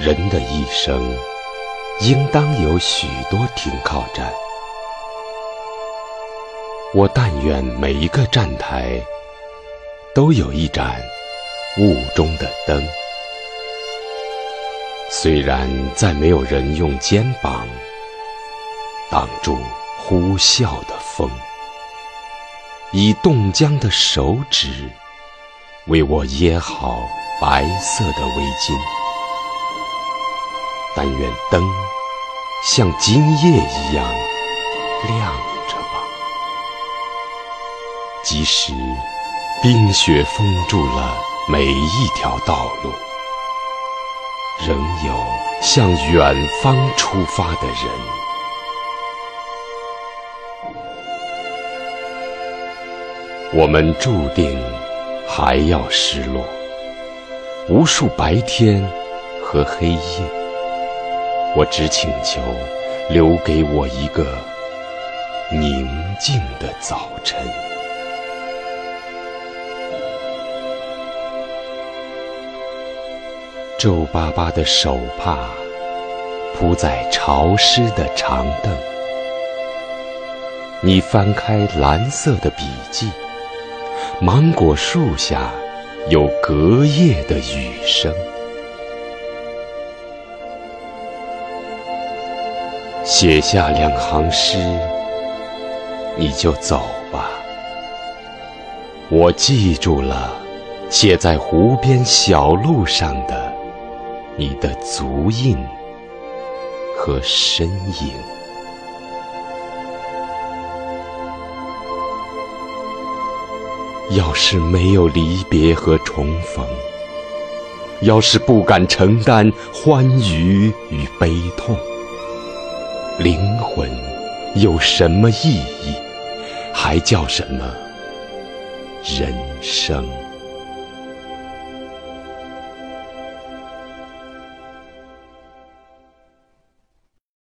人的一生，应当有许多停靠站。我但愿每一个站台，都有一盏雾中的灯。虽然再没有人用肩膀挡住呼啸的风，以冻僵的手指为我掖好白色的围巾，但愿灯像今夜一样亮着吧。即使冰雪封住了每一条道路，仍有向远方出发的人。我们注定还要失落，无数白天和黑夜。我只请求留给我一个宁静的早晨。皱巴巴的手帕铺在潮湿的长凳，你翻开蓝色的笔记，芒果树下有隔夜的雨声。写下两行诗，你就走吧。我记住了写在湖边小路上的。你的足印和身影，要是没有离别和重逢，要是不敢承担欢愉与悲痛，灵魂有什么意义？还叫什么人生？